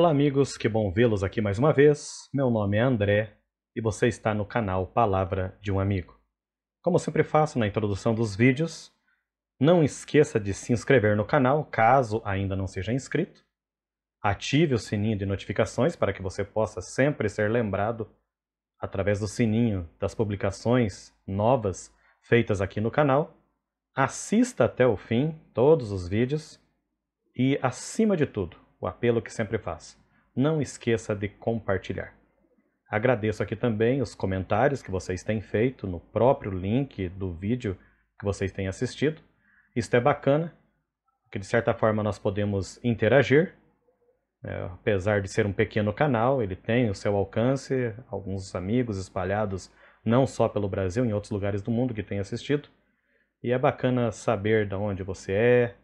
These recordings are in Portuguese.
Olá, amigos, que bom vê-los aqui mais uma vez. Meu nome é André e você está no canal Palavra de um Amigo. Como sempre faço na introdução dos vídeos, não esqueça de se inscrever no canal caso ainda não seja inscrito. Ative o sininho de notificações para que você possa sempre ser lembrado através do sininho das publicações novas feitas aqui no canal. Assista até o fim todos os vídeos e, acima de tudo, o apelo que sempre faço, não esqueça de compartilhar. Agradeço aqui também os comentários que vocês têm feito no próprio link do vídeo que vocês têm assistido. Isto é bacana, porque de certa forma nós podemos interagir. É, apesar de ser um pequeno canal, ele tem o seu alcance, alguns amigos espalhados não só pelo Brasil, em outros lugares do mundo que têm assistido. E é bacana saber de onde você é,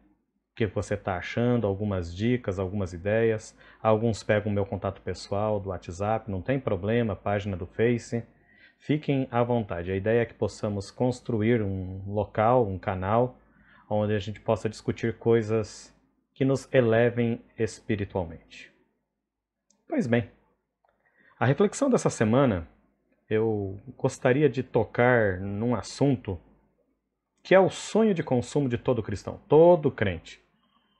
que você está achando, algumas dicas, algumas ideias. Alguns pegam o meu contato pessoal do WhatsApp, não tem problema, página do Face. Fiquem à vontade. A ideia é que possamos construir um local, um canal, onde a gente possa discutir coisas que nos elevem espiritualmente. Pois bem, a reflexão dessa semana eu gostaria de tocar num assunto que é o sonho de consumo de todo cristão, todo crente.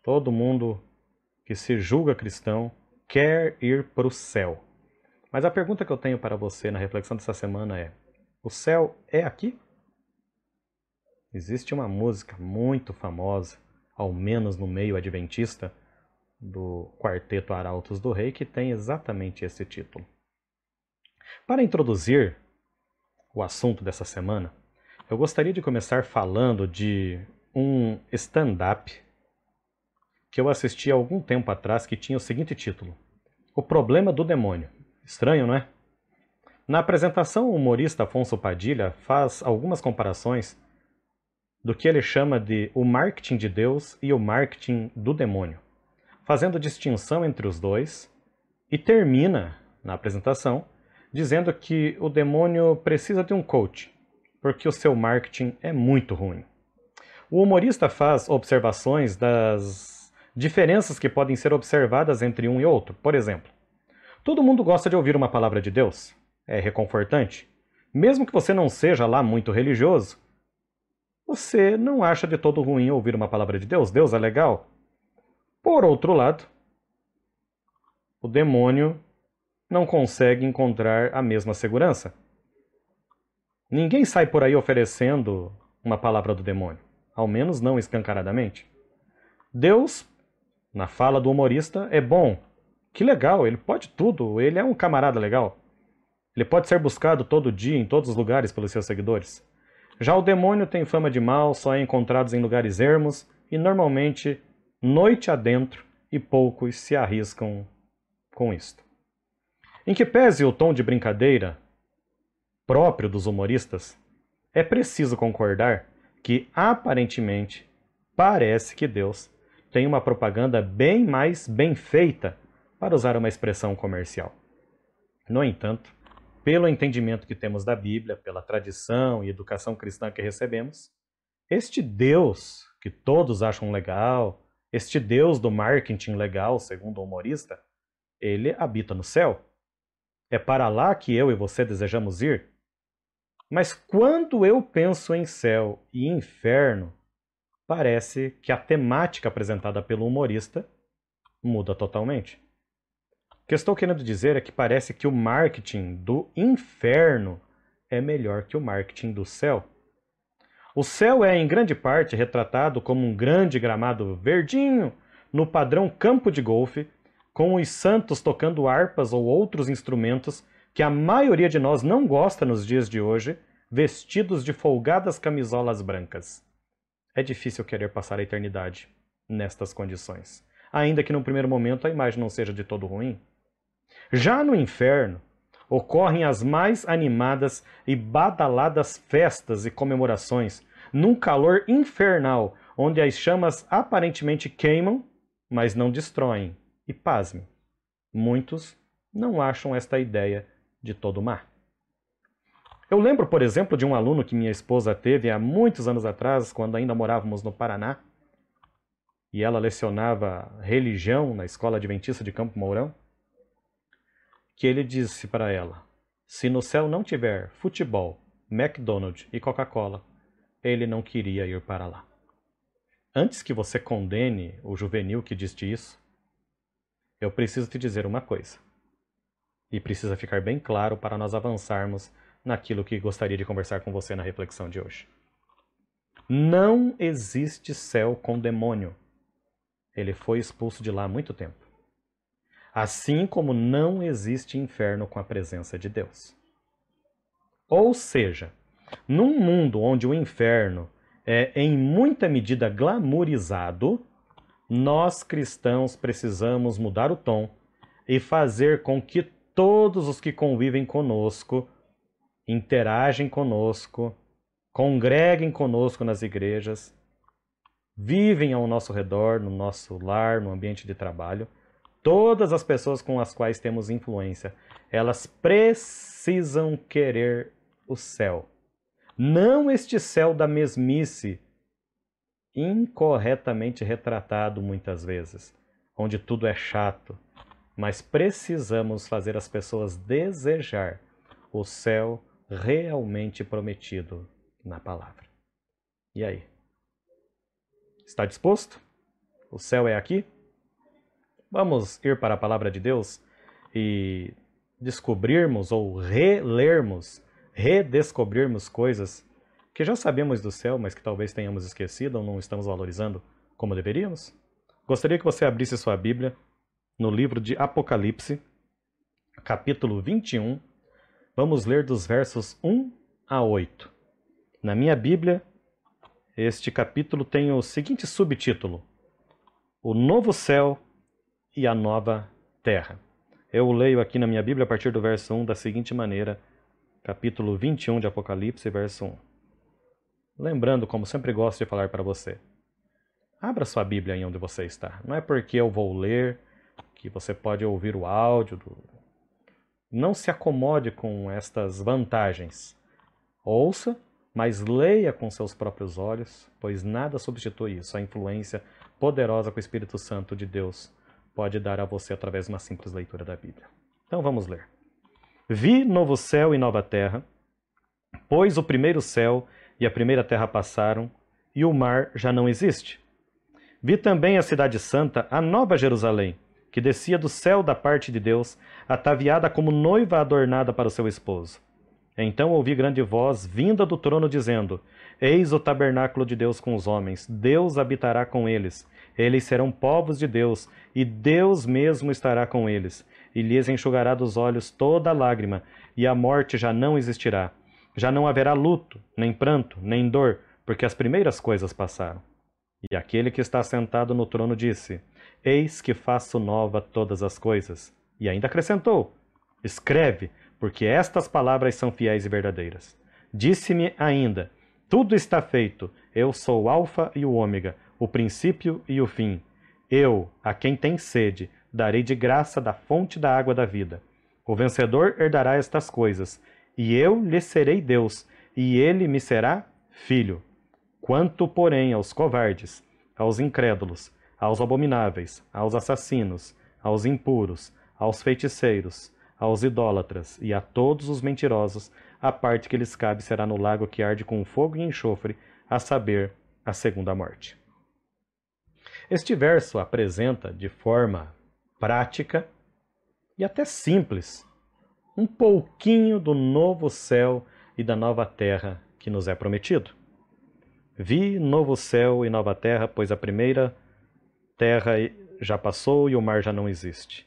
Todo mundo que se julga cristão quer ir para o céu. Mas a pergunta que eu tenho para você na reflexão dessa semana é: o céu é aqui? Existe uma música muito famosa, ao menos no meio adventista, do Quarteto Arautos do Rei, que tem exatamente esse título. Para introduzir o assunto dessa semana, eu gostaria de começar falando de um stand-up que eu assisti há algum tempo atrás que tinha o seguinte título: O Problema do Demônio. Estranho, não é? Na apresentação, o humorista Afonso Padilha faz algumas comparações do que ele chama de o marketing de Deus e o marketing do demônio, fazendo distinção entre os dois, e termina na apresentação dizendo que o demônio precisa de um coach, porque o seu marketing é muito ruim. O humorista faz observações das diferenças que podem ser observadas entre um e outro. Por exemplo, todo mundo gosta de ouvir uma palavra de Deus. É reconfortante. Mesmo que você não seja lá muito religioso, você não acha de todo ruim ouvir uma palavra de Deus. Deus é legal. Por outro lado, o demônio não consegue encontrar a mesma segurança. Ninguém sai por aí oferecendo uma palavra do demônio, ao menos não escancaradamente. Deus, na fala do humorista, é bom. Que legal, ele pode tudo, ele é um camarada legal. Ele pode ser buscado todo dia, em todos os lugares, pelos seus seguidores. Já o demônio tem fama de mal, só é encontrados em lugares ermos e normalmente noite adentro, e poucos se arriscam com isto. Em que pese o tom de brincadeira próprio dos humoristas, é preciso concordar que, aparentemente, parece que Deus tem uma propaganda bem mais bem feita, para usar uma expressão comercial. No entanto, pelo entendimento que temos da Bíblia, pela tradição e educação cristã que recebemos, este Deus que todos acham legal, este Deus do marketing legal, segundo o humorista, ele habita no céu. É para lá que eu e você desejamos ir? Mas quando eu penso em céu e inferno, parece que a temática apresentada pelo humorista muda totalmente. O que eu estou querendo dizer é que parece que o marketing do inferno é melhor que o marketing do céu. O céu é, em grande parte, retratado como um grande gramado verdinho no padrão campo de golfe com os santos tocando harpas ou outros instrumentos que a maioria de nós não gosta nos dias de hoje, vestidos de folgadas camisolas brancas. É difícil querer passar a eternidade nestas condições, ainda que no primeiro momento a imagem não seja de todo ruim. Já no inferno, ocorrem as mais animadas e badaladas festas e comemorações, num calor infernal, onde as chamas aparentemente queimam, mas não destroem e pasme, muitos não acham esta ideia de todo má. Eu lembro, por exemplo, de um aluno que minha esposa teve há muitos anos atrás, quando ainda morávamos no Paraná, e ela lecionava religião na escola adventista de Campo Mourão. que ele disse para ela: se no céu não tiver futebol, McDonald's e Coca-Cola, ele não queria ir para lá. Antes que você condene o juvenil que disse isso, eu preciso te dizer uma coisa. E precisa ficar bem claro para nós avançarmos naquilo que gostaria de conversar com você na reflexão de hoje. Não existe céu com demônio. Ele foi expulso de lá há muito tempo. Assim como não existe inferno com a presença de Deus. Ou seja, num mundo onde o inferno é em muita medida glamourizado, nós cristãos precisamos mudar o tom e fazer com que todos os que convivem conosco, interagem conosco, congreguem conosco nas igrejas, vivem ao nosso redor, no nosso lar, no ambiente de trabalho, todas as pessoas com as quais temos influência, elas precisam querer o céu. Não este céu da mesmice, incorretamente retratado muitas vezes, onde tudo é chato, mas precisamos fazer as pessoas desejar o céu realmente prometido na palavra. E aí? Está disposto? O céu é aqui? Vamos ir para a palavra de Deus e descobrirmos ou relermos, redescobrirmos coisas que já sabemos do céu, mas que talvez tenhamos esquecido ou não estamos valorizando como deveríamos? Gostaria que você abrisse sua Bíblia no livro de Apocalipse, capítulo 21. Vamos ler dos versos 1 a 8. Na minha Bíblia, este capítulo tem o seguinte subtítulo: O Novo Céu e a Nova Terra. Eu leio aqui na minha Bíblia a partir do verso 1 da seguinte maneira, capítulo 21 de Apocalipse, verso 1. Lembrando, como sempre gosto de falar para você, abra sua Bíblia em onde você está. Não é porque eu vou ler que você pode ouvir o áudio. Do... Não se acomode com estas vantagens. Ouça, mas leia com seus próprios olhos, pois nada substitui isso. A influência poderosa que o Espírito Santo de Deus pode dar a você através de uma simples leitura da Bíblia. Então vamos ler. Vi novo céu e nova terra, pois o primeiro céu e a primeira terra passaram, e o mar já não existe. Vi também a cidade santa, a nova Jerusalém, que descia do céu da parte de Deus, ataviada como noiva adornada para o seu esposo. Então ouvi grande voz vinda do trono dizendo: Eis o tabernáculo de Deus com os homens, Deus habitará com eles. Eles serão povos de Deus, e Deus mesmo estará com eles, e lhes enxugará dos olhos toda lágrima, e a morte já não existirá. Já não haverá luto, nem pranto, nem dor, porque as primeiras coisas passaram. E aquele que está sentado no trono disse: Eis que faço nova todas as coisas. E ainda acrescentou: Escreve, porque estas palavras são fiéis e verdadeiras. Disse-me ainda: Tudo está feito. Eu sou o Alfa e o Ômega, o princípio e o fim. Eu, a quem tem sede, darei de graça da fonte da água da vida. O vencedor herdará estas coisas, e eu lhe serei Deus, e ele me será filho. Quanto, porém, aos covardes, aos incrédulos, aos abomináveis, aos assassinos, aos impuros, aos feiticeiros, aos idólatras e a todos os mentirosos, a parte que lhes cabe será no lago que arde com fogo e enxofre, a saber, a segunda morte. Este verso apresenta de forma prática e até simples um pouquinho do novo céu e da nova terra que nos é prometido. Vi novo céu e nova terra, pois a primeira terra já passou e o mar já não existe.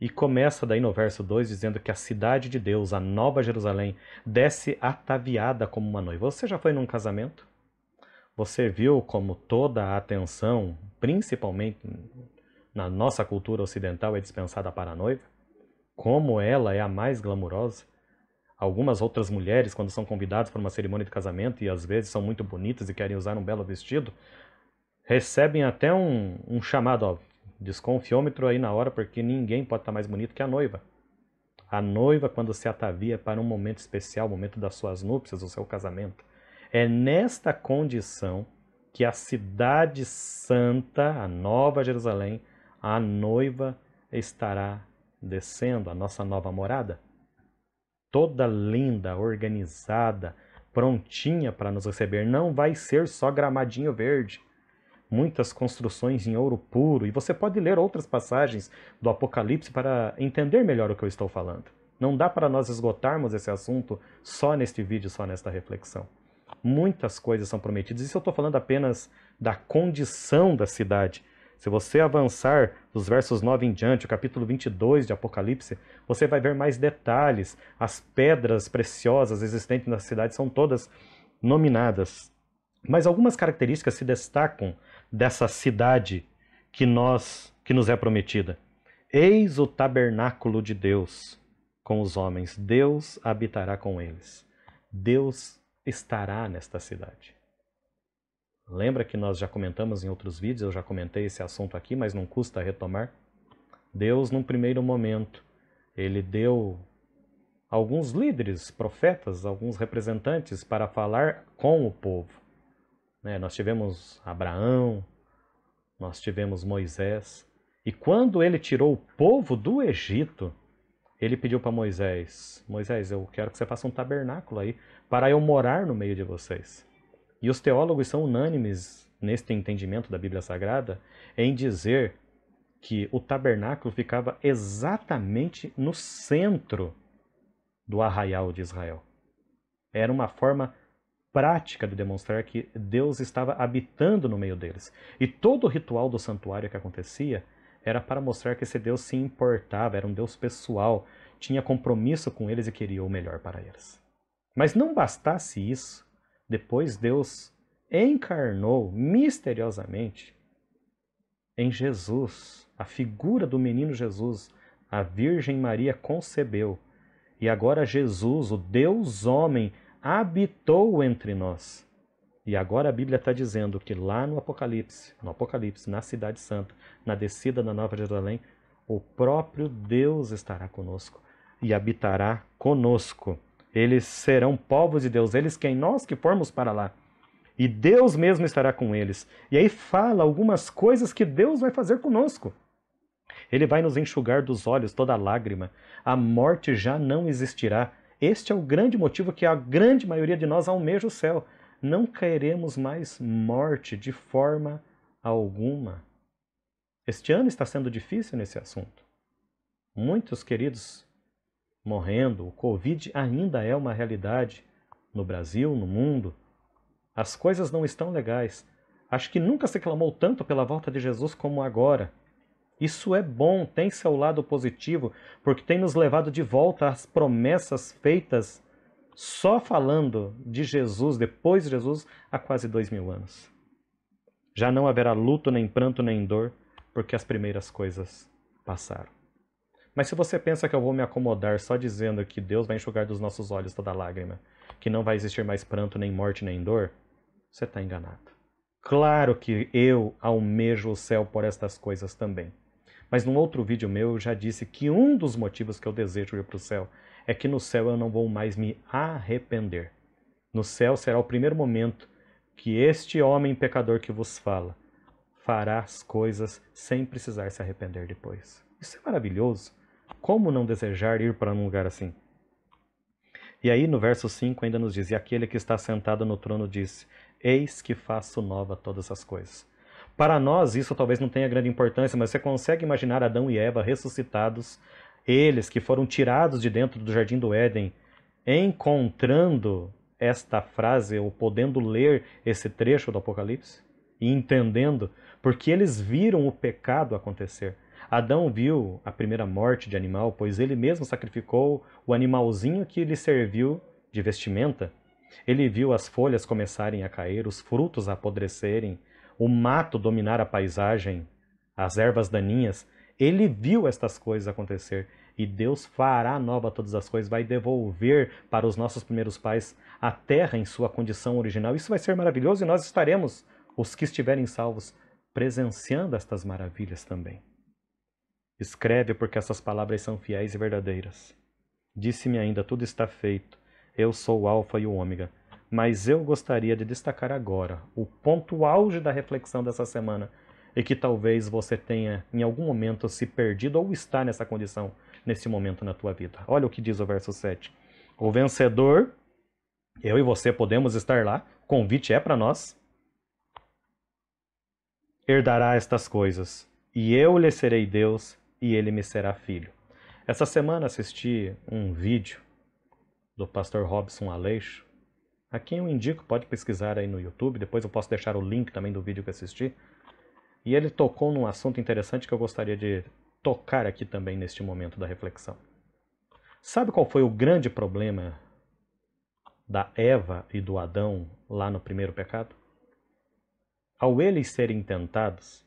E começa daí no verso 2 dizendo que a cidade de Deus, a nova Jerusalém, desce ataviada como uma noiva. Você já foi num casamento? Você viu como toda a atenção, principalmente na nossa cultura ocidental, é dispensada para a noiva? Como ela é a mais glamurosa? Algumas outras mulheres, quando são convidadas para uma cerimônia de casamento e às vezes são muito bonitas e querem usar um belo vestido, recebem até um, um chamado, ó, desconfiômetro aí na hora, porque ninguém pode estar mais bonito que a noiva. A noiva, quando se atavia para um momento especial, o momento das suas núpcias, o seu casamento. É nesta condição que a cidade santa, a nova Jerusalém, a noiva estará descendo a nossa nova morada, toda linda, organizada, prontinha para nos receber. Não vai ser só gramadinho verde. Muitas construções em ouro puro. E você pode ler outras passagens do Apocalipse para entender melhor o que eu estou falando. Não dá para nós esgotarmos esse assunto só neste vídeo, só nesta reflexão. Muitas coisas são prometidas. Isso eu estou falando apenas da condição da cidade. Se você avançar dos versos 9 em diante, o capítulo 22 de Apocalipse, você vai ver mais detalhes. As pedras preciosas existentes na cidade são todas nominadas. Mas algumas características se destacam dessa cidade que nós que nos é prometida. Eis o tabernáculo de Deus com os homens. Deus habitará com eles. Deus estará nesta cidade. Lembra que nós já comentamos em outros vídeos, eu já comentei esse assunto aqui, mas não custa retomar? Deus, num primeiro momento, ele deu alguns líderes, profetas, alguns representantes para falar com o povo. Né? Nós tivemos Abraão, nós tivemos Moisés. E quando ele tirou o povo do Egito, ele pediu para Moisés: Moisés, eu quero que você faça um tabernáculo aí para eu morar no meio de vocês. E os teólogos são unânimes neste entendimento da Bíblia Sagrada em dizer que o tabernáculo ficava exatamente no centro do arraial de Israel. Era uma forma prática de demonstrar que Deus estava habitando no meio deles. E todo o ritual do santuário que acontecia era para mostrar que esse Deus se importava, era um Deus pessoal, tinha compromisso com eles e queria o melhor para eles. Mas não bastasse isso, depois Deus encarnou misteriosamente em Jesus, a figura do menino Jesus. A Virgem Maria concebeu. E agora Jesus, o Deus homem, habitou entre nós. E agora a Bíblia está dizendo que lá no Apocalipse, no Apocalipse, na Cidade Santa, na descida da Nova Jerusalém, o próprio Deus estará conosco e habitará conosco. Eles serão povos de Deus, eles quem nós que formos para lá. E Deus mesmo estará com eles. E aí fala algumas coisas que Deus vai fazer conosco. Ele vai nos enxugar dos olhos toda lágrima. A morte já não existirá. Este é o grande motivo que a grande maioria de nós almeja o céu. Não queremos mais morte de forma alguma. Este ano está sendo difícil nesse assunto. Muitos queridos morrendo. O Covid ainda é uma realidade no Brasil, no mundo. As coisas não estão legais. Acho que nunca se clamou tanto pela volta de Jesus como agora. Isso é bom, tem seu lado positivo, porque tem nos levado de volta às promessas feitas só falando de Jesus, depois de Jesus, há quase dois mil anos. Já não haverá luto, nem pranto, nem dor, porque as primeiras coisas passaram. Mas se você pensa que eu vou me acomodar só dizendo que Deus vai enxugar dos nossos olhos toda lágrima, que não vai existir mais pranto, nem morte, nem dor, você está enganado. Claro que eu almejo o céu por estas coisas também. Mas num outro vídeo meu eu já disse que um dos motivos que eu desejo ir para o céu é que no céu eu não vou mais me arrepender. No céu será o primeiro momento que este homem pecador que vos fala fará as coisas sem precisar se arrepender depois. Isso é maravilhoso. Como não desejar ir para um lugar assim? E aí no verso 5 ainda nos diz: E aquele que está sentado no trono disse: Eis que faço nova todas as coisas. Para nós, isso talvez não tenha grande importância, mas você consegue imaginar Adão e Eva ressuscitados, eles que foram tirados de dentro do jardim do Éden, encontrando esta frase, ou podendo ler esse trecho do Apocalipse, e entendendo, porque eles viram o pecado acontecer. Adão viu a primeira morte de animal, pois ele mesmo sacrificou o animalzinho que lhe serviu de vestimenta. Ele viu as folhas começarem a cair, os frutos a apodrecerem, o mato dominar a paisagem, as ervas daninhas. Ele viu estas coisas acontecer e Deus fará nova todas as coisas, vai devolver para os nossos primeiros pais a terra em sua condição original. Isso vai ser maravilhoso e nós estaremos, os que estiverem salvos, presenciando estas maravilhas também. Escreve, porque essas palavras são fiéis e verdadeiras. Disse-me ainda: tudo está feito. Eu sou o Alfa e o Ômega. Mas eu gostaria de destacar agora o ponto auge da reflexão dessa semana e que talvez você tenha em algum momento se perdido ou está nessa condição nesse momento na tua vida. Olha o que diz o verso 7. O vencedor, eu e você podemos estar lá, o convite é para nós. Herdará estas coisas, e eu lhe serei Deus, e ele me será filho. Essa semana assisti um vídeo do pastor Robson Aleixo, a quem eu indico, pode pesquisar aí no YouTube, depois eu posso deixar o link também do vídeo que assisti. E ele tocou num assunto interessante que eu gostaria de tocar aqui também neste momento da reflexão. Sabe qual foi o grande problema da Eva e do Adão lá no primeiro pecado? Ao eles serem tentados,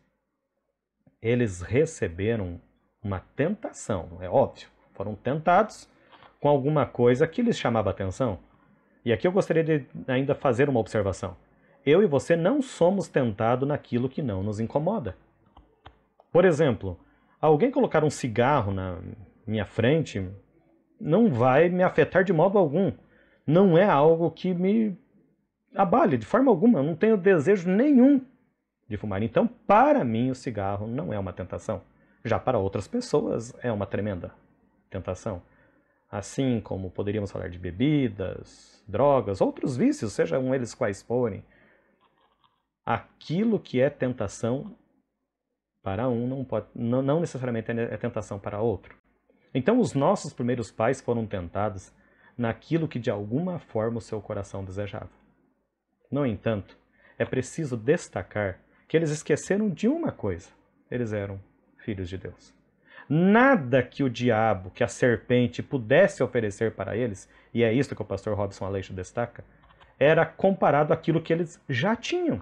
eles receberam uma tentação, é óbvio. Foram tentados com alguma coisa que lhes chamava atenção. E aqui eu gostaria de ainda fazer uma observação. Eu e você não somos tentados naquilo que não nos incomoda. Por exemplo, alguém colocar um cigarro na minha frente não vai me afetar de modo algum. Não é algo que me abale de forma alguma. Eu não tenho desejo nenhum de fumar. Então, para mim, o cigarro não é uma tentação. Já para outras pessoas é uma tremenda tentação. Assim como poderíamos falar de bebidas, drogas, outros vícios, sejam eles quais forem. Aquilo que é tentação para um não, pode, não, não necessariamente é tentação para outro. Então, os nossos primeiros pais foram tentados naquilo que de alguma forma o seu coração desejava. No entanto, é preciso destacar que eles esqueceram de uma coisa: eles eram filhos de Deus. Nada que o diabo, que a serpente pudesse oferecer para eles, e é isso que o pastor Robson Aleixo destaca, era comparado àquilo que eles já tinham.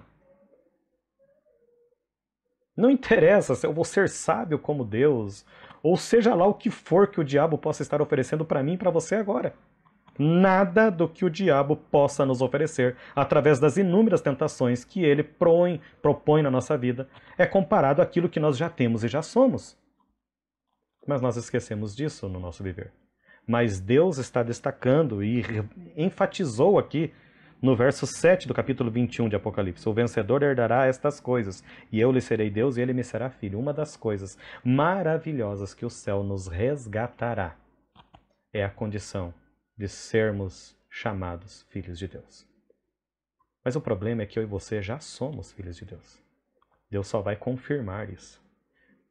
Não interessa se eu vou ser sábio como Deus, ou seja lá o que for que o diabo possa estar oferecendo para mim e para você agora. Nada do que o diabo possa nos oferecer, através das inúmeras tentações que ele propõe, propõe na nossa vida, é comparado àquilo que nós já temos e já somos. Mas nós esquecemos disso no nosso viver. Mas Deus está destacando e enfatizou aqui no verso 7 do capítulo 21 de Apocalipse: O vencedor herdará estas coisas, e eu lhe serei Deus e ele me será filho. Uma das coisas maravilhosas que o céu nos resgatará é a condição de sermos chamados filhos de Deus. Mas o problema é que eu e você já somos filhos de Deus. Deus só vai confirmar isso.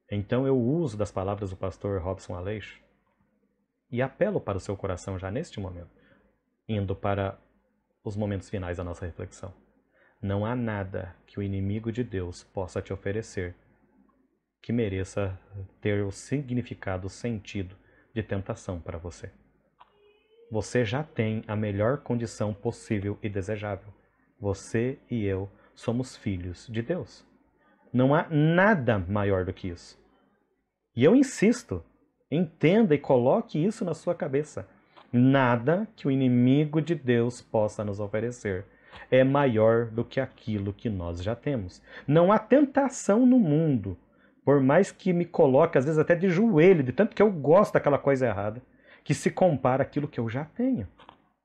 Então eu uso das palavras do pastor Robson Aleixo e apelo para o seu coração já neste momento, indo para os momentos finais da nossa reflexão. Não há nada que o inimigo de Deus possa te oferecer que mereça ter o significado, o sentido de tentação para você você já tem a melhor condição possível e desejável. Você e eu somos filhos de Deus. Não há nada maior do que isso. E eu insisto, entenda e coloque isso na sua cabeça. Nada que o inimigo de Deus possa nos oferecer é maior do que aquilo que nós já temos. Não há tentação no mundo, por mais que me coloque às vezes até de joelho, de tanto que eu gosto daquela coisa errada que se compara àquilo que eu já tenho.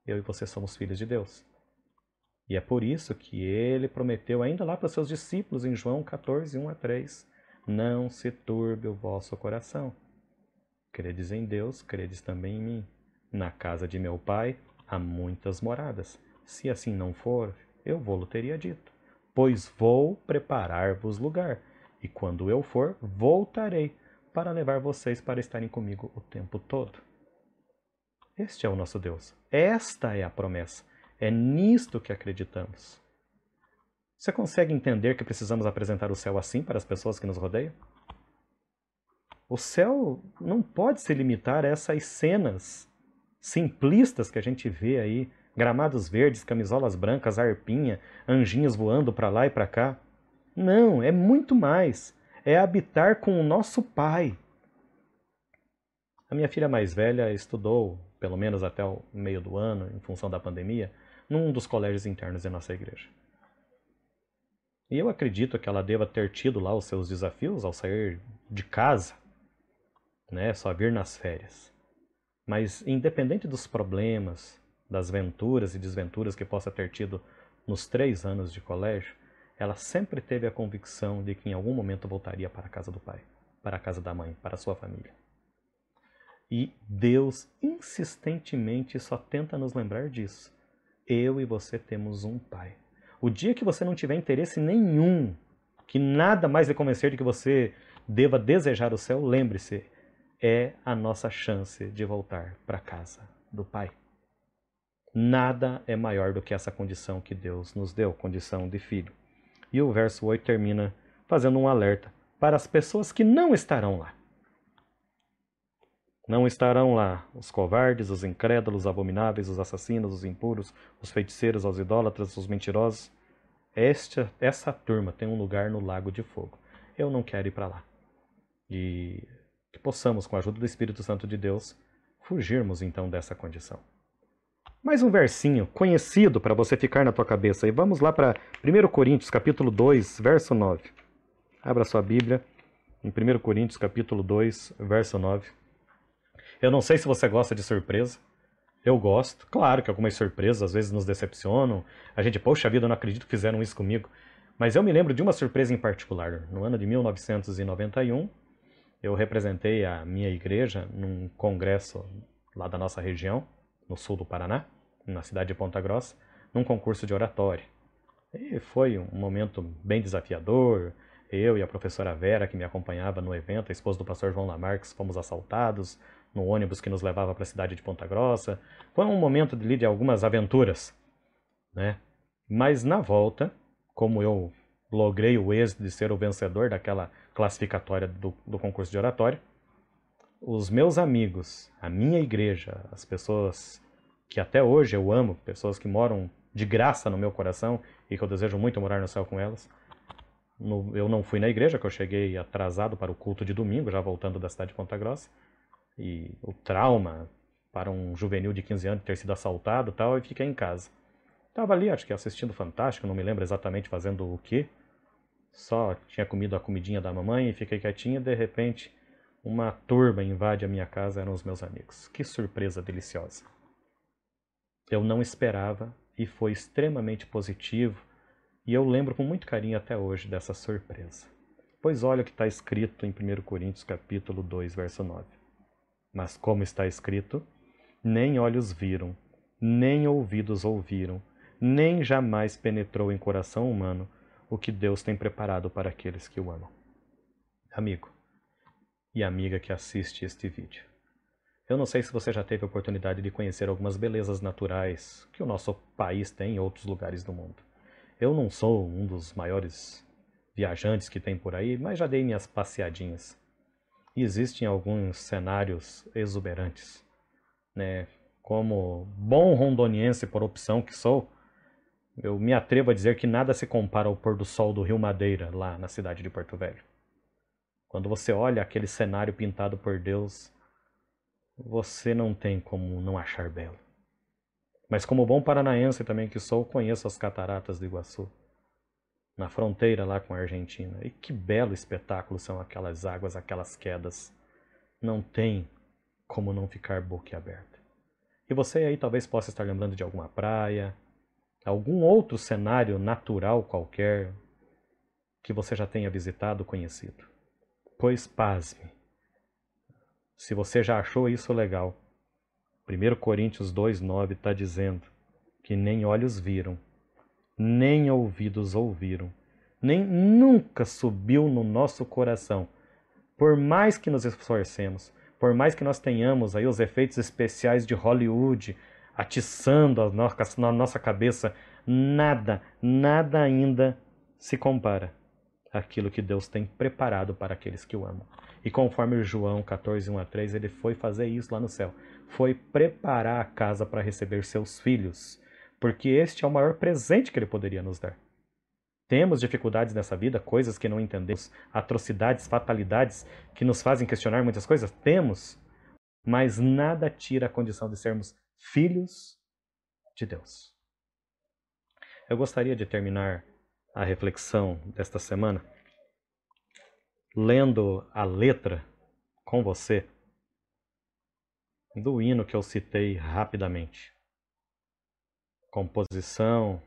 Eu e você somos filhos de Deus. E é por isso que ele prometeu ainda lá para os seus discípulos em João 14, 1 a 3, não se turbe o vosso coração. Credes em Deus, credes também em mim. Na casa de meu pai há muitas moradas. Se assim não for, eu vou-lo teria dito. Pois vou preparar-vos lugar, e quando eu for, voltarei para levar vocês para estarem comigo o tempo todo. Este é o nosso Deus. Esta é a promessa. É nisto que acreditamos. Você consegue entender que precisamos apresentar o céu assim para as pessoas que nos rodeiam? O céu não pode se limitar a essas cenas simplistas que a gente vê aí, gramados verdes, camisolas brancas, arpinha, anjinhos voando para lá e para cá. Não, é muito mais. É habitar com o nosso Pai. A minha filha mais velha estudou pelo menos até o meio do ano, em função da pandemia, num dos colégios internos de nossa igreja. E eu acredito que ela deva ter tido lá os seus desafios ao sair de casa, né, só vir nas férias. Mas independente dos problemas, das venturas e desventuras que possa ter tido nos três anos de colégio, ela sempre teve a convicção de que em algum momento voltaria para a casa do pai, para a casa da mãe, para a sua família. E Deus insistentemente só tenta nos lembrar disso. Eu e você temos um Pai. O dia que você não tiver interesse nenhum, que nada mais lhe convencer de que você deva desejar o céu, lembre-se, é a nossa chance de voltar para casa do Pai. Nada é maior do que essa condição que Deus nos deu, condição de filho. E o verso 8 termina fazendo um alerta para as pessoas que não estarão lá. Não estarão lá os covardes, os incrédulos, os abomináveis, os assassinos, os impuros, os feiticeiros, os idólatras, os mentirosos. Esta, essa turma tem um lugar no lago de fogo. Eu não quero ir para lá. E que possamos, com a ajuda do Espírito Santo de Deus, fugirmos então dessa condição. Mais um versinho conhecido para você ficar na tua cabeça. E vamos lá para 1 Coríntios, capítulo 2, verso 9. Abra sua Bíblia em 1 Coríntios, capítulo 2, verso 9. Eu não sei se você gosta de surpresa. Eu gosto. Claro que algumas surpresas às vezes nos decepcionam. A gente, poxa vida, eu não acredito que fizeram isso comigo. Mas eu me lembro de uma surpresa em particular. No ano de 1991, eu representei a minha igreja num congresso lá da nossa região, no sul do Paraná, na cidade de Ponta Grossa, num concurso de oratória. E foi um momento bem desafiador. Eu e a professora Vera, que me acompanhava no evento, a esposa do pastor João Lamarques, fomos assaltados, no ônibus que nos levava para a cidade de Ponta Grossa. Foi um momento de, de algumas aventuras, né? Mas na volta, como eu logrei o êxito de ser o vencedor daquela classificatória do, do concurso de oratória, os meus amigos, a minha igreja, as pessoas que até hoje eu amo, pessoas que moram de graça no meu coração e que eu desejo muito morar no céu com elas. No, eu não fui na igreja, que eu cheguei atrasado para o culto de domingo, já voltando da cidade de Ponta Grossa e o trauma para um juvenil de 15 anos ter sido assaltado tal, e fiquei em casa. Estava ali, acho que assistindo Fantástico, não me lembro exatamente fazendo o que. Só tinha comido a comidinha da mamãe e fiquei quietinha. De repente, uma turba invade a minha casa, eram os meus amigos. Que surpresa deliciosa. Eu não esperava e foi extremamente positivo. E eu lembro com muito carinho até hoje dessa surpresa. Pois olha o que está escrito em 1 Coríntios capítulo 2, verso 9. Mas como está escrito, nem olhos viram, nem ouvidos ouviram, nem jamais penetrou em coração humano o que Deus tem preparado para aqueles que o amam. Amigo e amiga que assiste este vídeo, eu não sei se você já teve a oportunidade de conhecer algumas belezas naturais que o nosso país tem em outros lugares do mundo. Eu não sou um dos maiores viajantes que tem por aí, mas já dei minhas passeadinhas existem alguns cenários exuberantes. Né? Como bom rondoniense por opção que sou, eu me atrevo a dizer que nada se compara ao pôr do sol do Rio Madeira, lá na cidade de Porto Velho. Quando você olha aquele cenário pintado por Deus, você não tem como não achar belo. Mas como bom paranaense também que sou, conheço as cataratas do Iguaçu na fronteira lá com a Argentina. E que belo espetáculo são aquelas águas, aquelas quedas. Não tem como não ficar boquiaberta. E você aí talvez possa estar lembrando de alguma praia, algum outro cenário natural qualquer que você já tenha visitado, conhecido. Pois pasme. Se você já achou isso legal, 1 Coríntios 2,9 está dizendo que nem olhos viram, nem ouvidos ouviram, nem nunca subiu no nosso coração. Por mais que nos esforcemos, por mais que nós tenhamos aí os efeitos especiais de Hollywood atiçando a na nossa cabeça, nada, nada ainda se compara àquilo que Deus tem preparado para aqueles que o amam. E conforme João 14, 1 a 3, ele foi fazer isso lá no céu. Foi preparar a casa para receber seus filhos porque este é o maior presente que ele poderia nos dar. Temos dificuldades nessa vida, coisas que não entendemos, atrocidades, fatalidades que nos fazem questionar muitas coisas? Temos, mas nada tira a condição de sermos filhos de Deus. Eu gostaria de terminar a reflexão desta semana lendo a letra com você do hino que eu citei rapidamente composição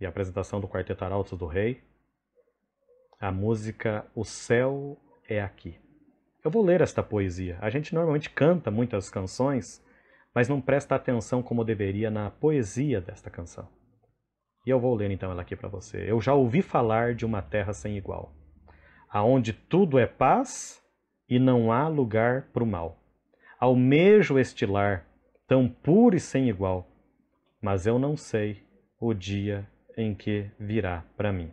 e apresentação do Quarteto Arautos do Rei, a música O Céu é Aqui. Eu vou ler esta poesia. A gente normalmente canta muitas canções, mas não presta atenção como deveria na poesia desta canção. E eu vou ler então ela aqui para você. Eu já ouvi falar de uma terra sem igual, aonde tudo é paz e não há lugar para o mal. Almejo este lar tão puro e sem igual, mas eu não sei o dia em que virá para mim.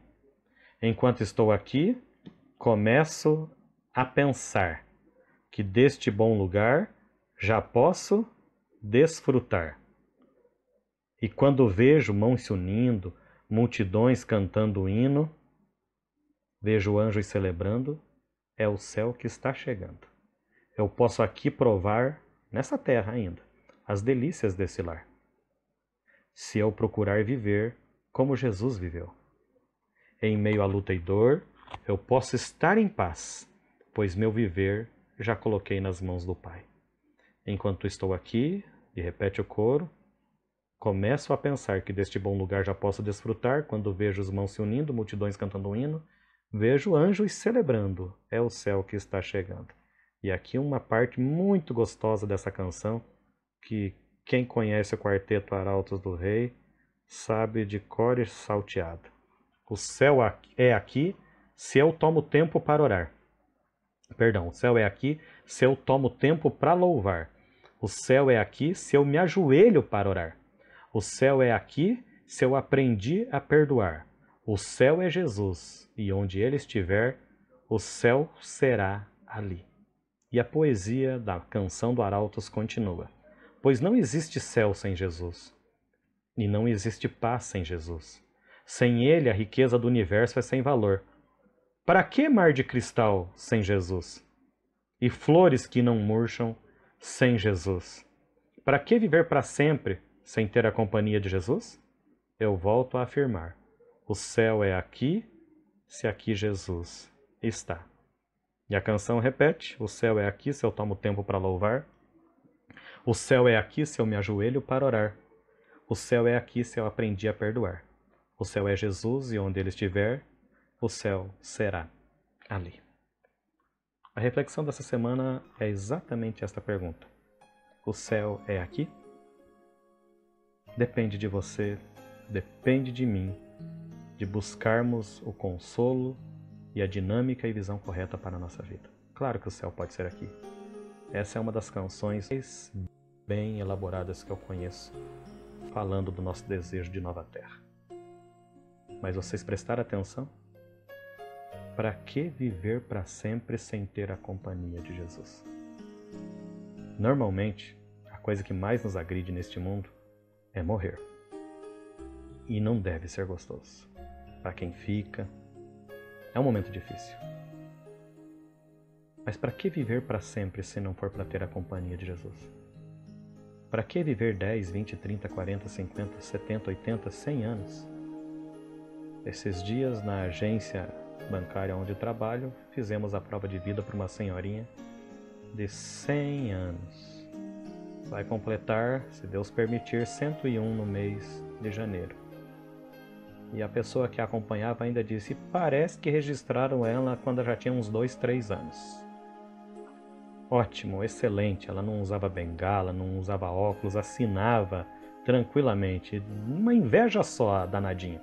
Enquanto estou aqui, começo a pensar que deste bom lugar já posso desfrutar. E quando vejo mãos se unindo, multidões cantando o hino, vejo anjos celebrando, é o céu que está chegando. Eu posso aqui provar, nessa terra ainda, as delícias desse lar. Se eu procurar viver como Jesus viveu. Em meio à luta e dor, eu posso estar em paz, pois meu viver já coloquei nas mãos do Pai. Enquanto estou aqui, e repete o coro, começo a pensar que deste bom lugar já posso desfrutar quando vejo os mãos se unindo, multidões cantando um hino, vejo anjos celebrando, é o céu que está chegando. E aqui uma parte muito gostosa dessa canção, que quem conhece o quarteto Arautos do Rei sabe de cor e salteado. O céu é aqui se eu tomo tempo para orar. Perdão, o céu é aqui se eu tomo tempo para louvar. O céu é aqui se eu me ajoelho para orar. O céu é aqui se eu aprendi a perdoar. O céu é Jesus, e onde ele estiver, o céu será ali. E a poesia da canção do Arautos continua: Pois não existe céu sem Jesus, e não existe paz sem Jesus. Sem ele, a riqueza do universo é sem valor. Para que mar de cristal sem Jesus? E flores que não murcham sem Jesus? Para que viver para sempre sem ter a companhia de Jesus? Eu volto a afirmar: o céu é aqui, se aqui Jesus está. E a canção repete: o céu é aqui se eu tomo tempo para louvar. O céu é aqui se eu me ajoelho para orar. O céu é aqui se eu aprendi a perdoar. O céu é Jesus e onde ele estiver, o céu será ali. A reflexão dessa semana é exatamente esta pergunta: O céu é aqui? Depende de você, depende de mim, de buscarmos o consolo e a dinâmica e visão correta para a nossa vida. Claro que o céu pode ser aqui. Essa é uma das canções bem elaboradas que eu conheço, falando do nosso desejo de nova terra. Mas vocês prestaram atenção? Para que viver para sempre sem ter a companhia de Jesus? Normalmente, a coisa que mais nos agride neste mundo é morrer. E não deve ser gostoso. Para quem fica, é um momento difícil. Mas para que viver para sempre se não for para ter a companhia de Jesus? Para que viver 10, 20, 30, 40, 50, 70, 80, 100 anos? Esses dias na agência bancária onde trabalho, fizemos a prova de vida para uma senhorinha de 100 anos. Vai completar, se Deus permitir, 101 no mês de janeiro. E a pessoa que a acompanhava ainda disse: parece que registraram ela quando já tinha uns 2, 3 anos. Ótimo, excelente. Ela não usava bengala, não usava óculos, assinava tranquilamente. Uma inveja só, danadinha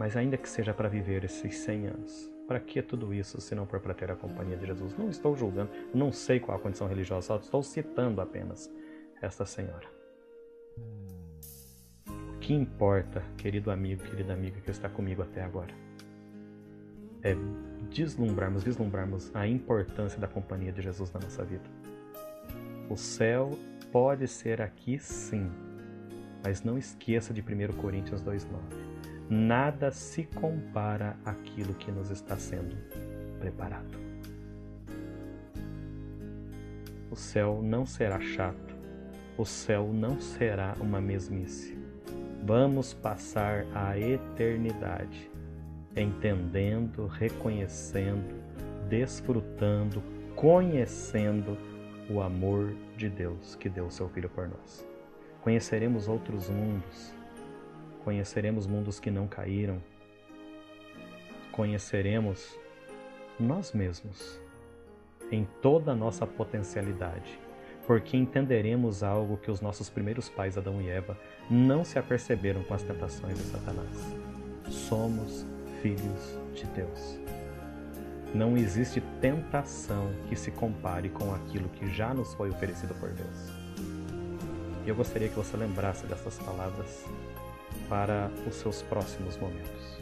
mas ainda que seja para viver esses 100 anos. Para que tudo isso se não for para ter a companhia de Jesus? Não estou julgando, não sei qual a condição religiosa, só estou citando apenas esta senhora. O que importa, querido amigo, querida amiga que está comigo até agora, é deslumbrarmos, vislumbrarmos a importância da companhia de Jesus na nossa vida. O céu pode ser aqui sim, mas não esqueça de 1 Coríntios 2,9 nada se compara àquilo que nos está sendo preparado. O céu não será chato, o céu não será uma mesmice. Vamos passar a eternidade entendendo, reconhecendo, desfrutando, conhecendo o amor de Deus que deu o seu Filho por nós. Conheceremos outros mundos, conheceremos mundos que não caíram, conheceremos nós mesmos em toda a nossa potencialidade, porque entenderemos algo que os nossos primeiros pais, Adão e Eva, não se aperceberam com as tentações de Satanás. Somos filhos de Deus. Não existe tentação que se compare com aquilo que já nos foi oferecido por Deus. E eu gostaria que você lembrasse dessas palavras para os seus próximos momentos.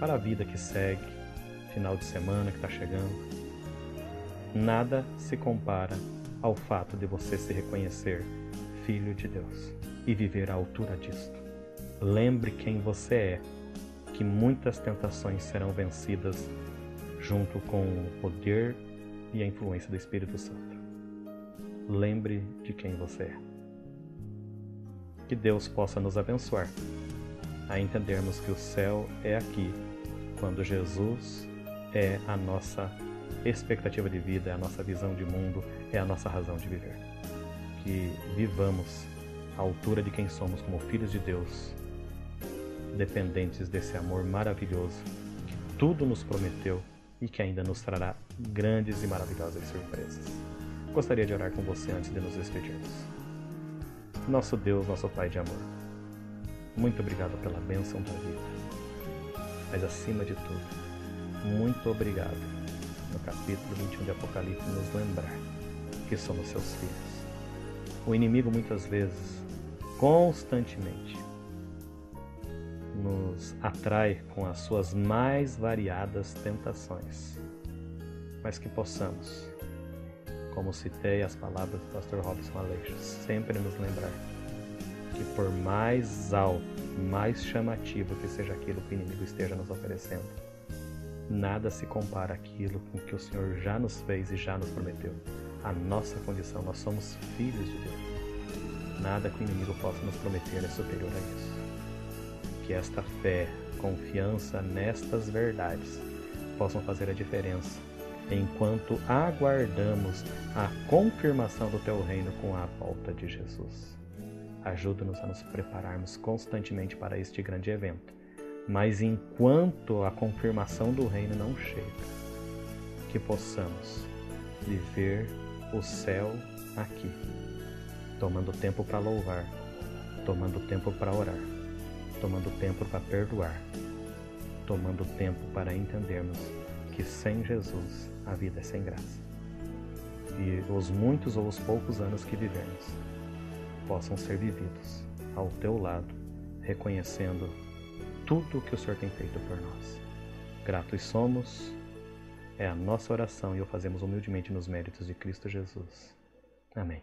Para a vida que segue, final de semana que está chegando. Nada se compara ao fato de você se reconhecer filho de Deus e viver à altura disto. Lembre quem você é, que muitas tentações serão vencidas junto com o poder e a influência do Espírito Santo. Lembre de quem você é. Que Deus possa nos abençoar a entendermos que o céu é aqui, quando Jesus é a nossa expectativa de vida, é a nossa visão de mundo, é a nossa razão de viver. Que vivamos à altura de quem somos como filhos de Deus, dependentes desse amor maravilhoso que tudo nos prometeu e que ainda nos trará grandes e maravilhosas surpresas. Gostaria de orar com você antes de nos despedirmos. Nosso Deus, nosso Pai de amor, muito obrigado pela bênção da vida. Mas acima de tudo, muito obrigado no capítulo 21 de Apocalipse nos lembrar que somos seus filhos. O inimigo muitas vezes, constantemente, nos atrai com as suas mais variadas tentações, mas que possamos, como citei as palavras do pastor Robson Aleixo, sempre nos lembrar que por mais alto, mais chamativo que seja aquilo que o inimigo esteja nos oferecendo, nada se compara àquilo com que o Senhor já nos fez e já nos prometeu. A nossa condição, nós somos filhos de Deus. Nada que o inimigo possa nos prometer é superior a isso que esta fé, confiança nestas verdades possam fazer a diferença enquanto aguardamos a confirmação do teu reino com a volta de Jesus. Ajuda-nos a nos prepararmos constantemente para este grande evento. Mas enquanto a confirmação do reino não chega, que possamos viver o céu aqui, tomando tempo para louvar, tomando tempo para orar tomando tempo para perdoar, tomando tempo para entendermos que sem Jesus a vida é sem graça. E os muitos ou os poucos anos que vivemos possam ser vividos ao teu lado, reconhecendo tudo o que o Senhor tem feito por nós. Gratos somos, é a nossa oração e o fazemos humildemente nos méritos de Cristo Jesus. Amém.